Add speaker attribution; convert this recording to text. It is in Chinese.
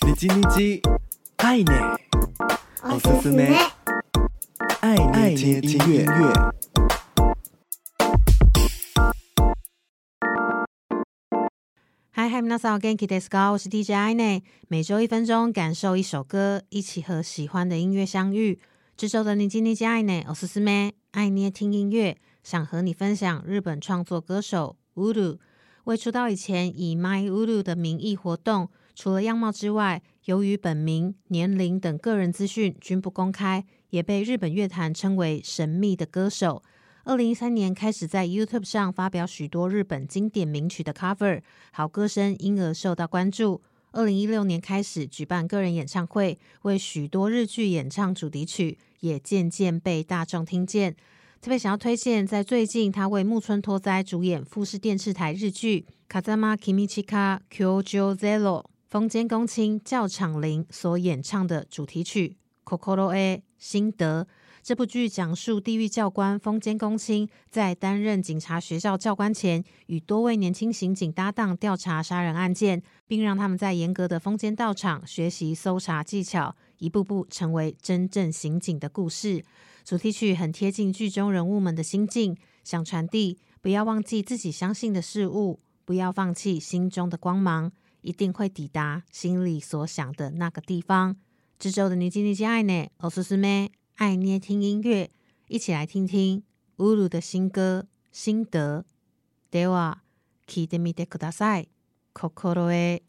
Speaker 1: 你叽你叽，爱捏，おすすめ，爱捏听音乐。
Speaker 2: 嗨嗨，皆さんお元気ですか？我是 DJ 爱捏，每周一分钟，感受一首歌，一起和喜欢的音乐相遇。这周的你叽你叽爱捏，おすすめ，爱捏听音乐，想和你分享日本创作歌手 Uru。 未出道以前，以 My Uru 的名义活动。除了样貌之外，由于本名、年龄等个人资讯均不公开，也被日本乐坛称为神秘的歌手。二零一三年开始在 YouTube 上发表许多日本经典名曲的 cover，好歌声因而受到关注。二零一六年开始举办个人演唱会，为许多日剧演唱主题曲，也渐渐被大众听见。特别想要推荐，在最近他为木村拓哉主演富士电视台日剧《风间公亲‐教场0》风间公亲教场零所演唱的主题曲《Kokoro A 心得》。这部剧讲述地狱教官风间公亲在担任警察学校教官前，与多位年轻刑警搭档调查杀人案件，并让他们在严格的风间道场学习搜查技巧，一步步成为真正刑警的故事。主题曲很贴近剧中人物们的心境，想传递不要忘记自己相信的事物，不要放弃心中的光芒，一定会抵达心里所想的那个地方。这周的你叽你叽爱捏，おすすめ。爱捏听音乐，一起来听听 Uru 的新歌心得。では、闻いてみてください。心へ